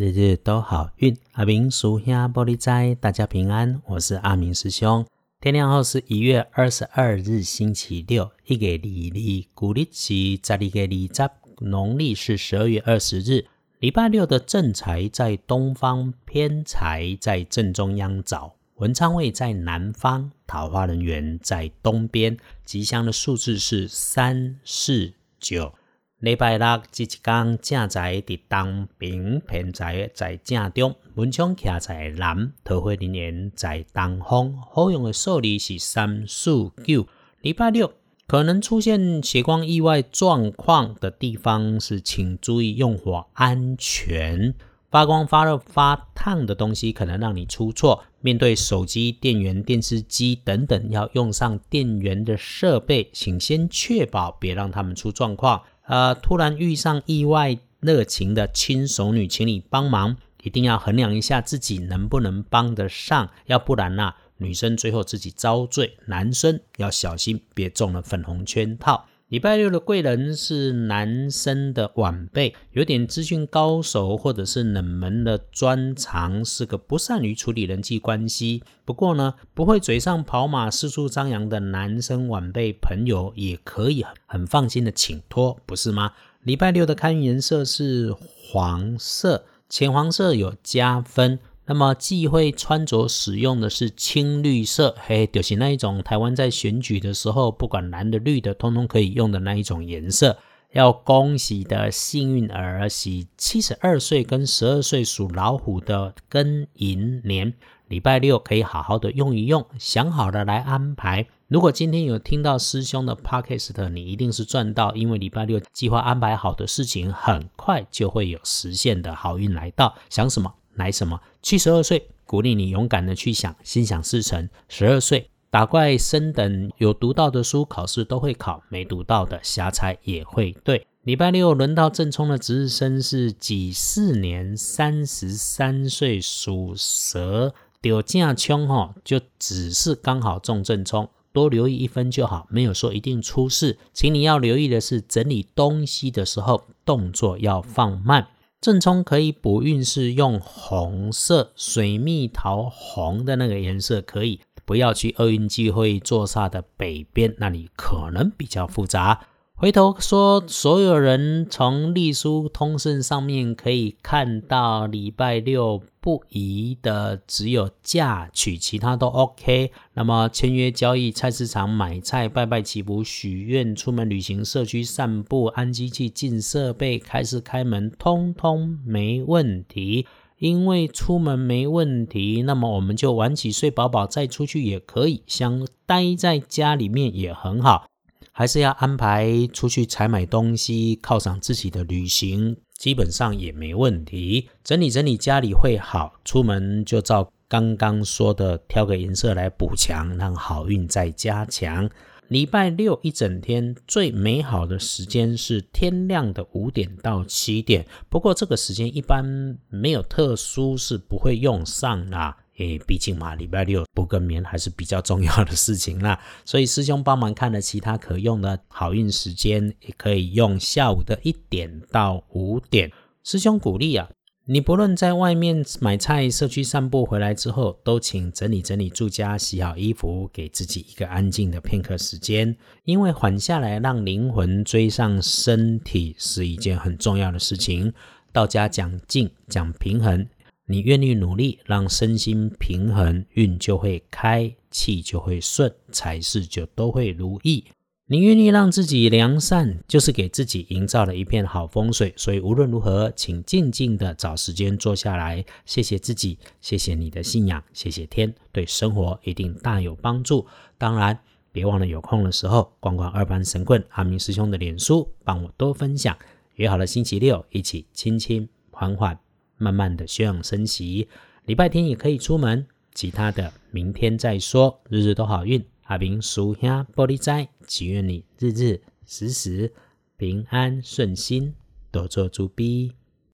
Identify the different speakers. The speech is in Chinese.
Speaker 1: 日日都好运。阿明属下玻璃斋，大家平安。我是阿明师兄。天亮后是一月二十二日，星期六。一月二日，古历是十二月二十，农历是十二月二十日。礼拜六的正财在东方，偏财在正中央找。文昌位在南方，桃花人员在东边。吉祥的数字是三四九。礼拜六即一天，正在伫东边，偏在在正中，文昌徛在南，桃花人缘在东方。好用的数字是三四九。礼拜六可能出现血光意外状况的地方是，请注意用火安全。发光、发热、发烫的东西可能让你出错。面对手机、电源、电视机等等要用上电源的设备，请先确保别让他们出状况。呃，突然遇上意外热情的亲手女，请你帮忙，一定要衡量一下自己能不能帮得上，要不然呐，女生最后自己遭罪，男生要小心，别中了粉红圈套。礼拜六的贵人是男生的晚辈，有点资讯高手或者是冷门的专长，是个不善于处理人际关系。不过呢，不会嘴上跑马、四处张扬的男生晚辈朋友，也可以很放心的请托，不是吗？礼拜六的看运颜色是黄色，浅黄色有加分。那么忌讳穿着使用的是青绿色，嘿，就是那一种台湾在选举的时候，不管蓝的绿的，通通可以用的那一种颜色。要恭喜的幸运儿是七十二岁跟十二岁属老虎的庚寅年，礼拜六可以好好的用一用，想好了来安排。如果今天有听到师兄的 podcast，你一定是赚到，因为礼拜六计划安排好的事情，很快就会有实现的好运来到。想什么？来什么？七十二岁，鼓励你勇敢的去想，心想事成。十二岁，打怪升等，有读到的书，考试都会考；没读到的，瞎猜也会对。礼拜六轮到正冲的值日生是己巳年三十三岁属蛇，丢架冲哈，就只是刚好中正冲，多留意一分就好，没有说一定出事。请你要留意的是，整理东西的时候动作要放慢。正冲可以补运势，用红色水蜜桃红的那个颜色可以，不要去厄运机会坐煞的北边，那里可能比较复杂。回头说，所有人从隶书通胜上面可以看到，礼拜六不宜的只有嫁娶，其他都 OK。那么签约交易、菜市场买菜、拜拜祈福、许愿、出门旅行、社区散步、安机器、进设备、开始开门，通通没问题。因为出门没问题，那么我们就晚起睡饱饱再出去也可以，想待在家里面也很好。还是要安排出去采买东西，犒赏自己的旅行，基本上也没问题。整理整理家里会好，出门就照刚刚说的挑个颜色来补强，让好运再加强。礼拜六一整天最美好的时间是天亮的五点到七点，不过这个时间一般没有特殊是不会用上啦。诶，毕竟嘛，礼拜六补个眠还是比较重要的事情啦。所以师兄帮忙看了其他可用的好运时间，也可以用下午的一点到五点。师兄鼓励啊，你不论在外面买菜、社区散步回来之后，都请整理整理住家，洗好衣服，给自己一个安静的片刻时间。因为缓下来，让灵魂追上身体是一件很重要的事情。道家讲静，讲平衡。你愿意努力，让身心平衡，运就会开，气就会顺，财事就都会如意。你愿意让自己良善，就是给自己营造了一片好风水。所以无论如何，请静静的找时间坐下来，谢谢自己，谢谢你的信仰，谢谢天，对生活一定大有帮助。当然，别忘了有空的时候，逛逛二班神棍阿明师兄的脸书，帮我多分享。约好了星期六一起轻轻缓缓。慢慢的休养生息，礼拜天也可以出门，其他的明天再说。日日都好运，阿明叔兄玻璃斋，祈愿你日日时时平安顺心，多做猪逼。